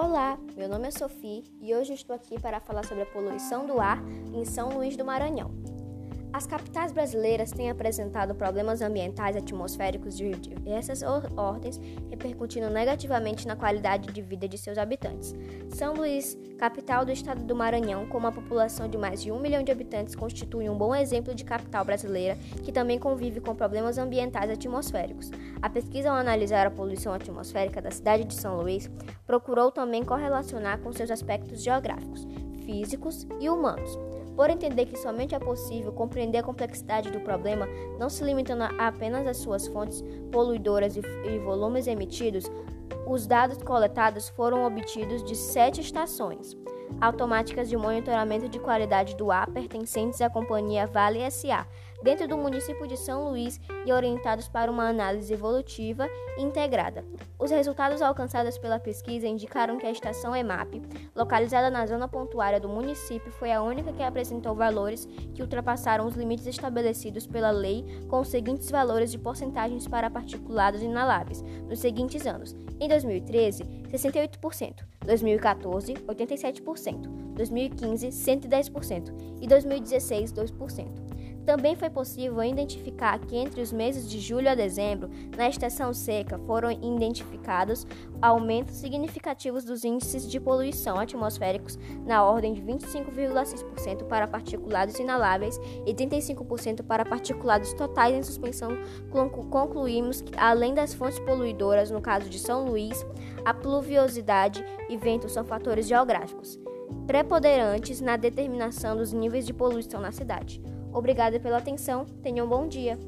Olá, meu nome é Sofia e hoje estou aqui para falar sobre a poluição do ar em São Luís do Maranhão. As capitais brasileiras têm apresentado problemas ambientais atmosféricos de diversas ordens, repercutindo negativamente na qualidade de vida de seus habitantes. São Luís, capital do estado do Maranhão, com uma população de mais de um milhão de habitantes, constitui um bom exemplo de capital brasileira que também convive com problemas ambientais atmosféricos. A pesquisa, ao analisar a poluição atmosférica da cidade de São Luís, procurou também correlacionar com seus aspectos geográficos, físicos e humanos. Por entender que somente é possível compreender a complexidade do problema, não se limitando a apenas às suas fontes poluidoras e, e volumes emitidos, os dados coletados foram obtidos de sete estações automáticas de monitoramento de qualidade do ar pertencentes à companhia Vale SA, dentro do município de São Luís e orientados para uma análise evolutiva integrada. Os resultados alcançados pela pesquisa indicaram que a estação EMAP, localizada na zona pontuária do município, foi a única que apresentou valores que ultrapassaram os limites estabelecidos pela lei, com os seguintes valores de porcentagens para particulados inaláveis nos seguintes anos: em 2013, 68%, 2014, 87%, 2015, 110% e 2016, 2%. Também foi possível identificar que entre os meses de julho a dezembro, na estação seca, foram identificados aumentos significativos dos índices de poluição atmosféricos na ordem de 25,6% para particulados inaláveis e 35% para particulados totais em suspensão. Concluímos que, além das fontes poluidoras, no caso de São Luís, a pluviosidade e ventos são fatores geográficos preponderantes na determinação dos níveis de poluição na cidade. Obrigada pela atenção, tenham um bom dia.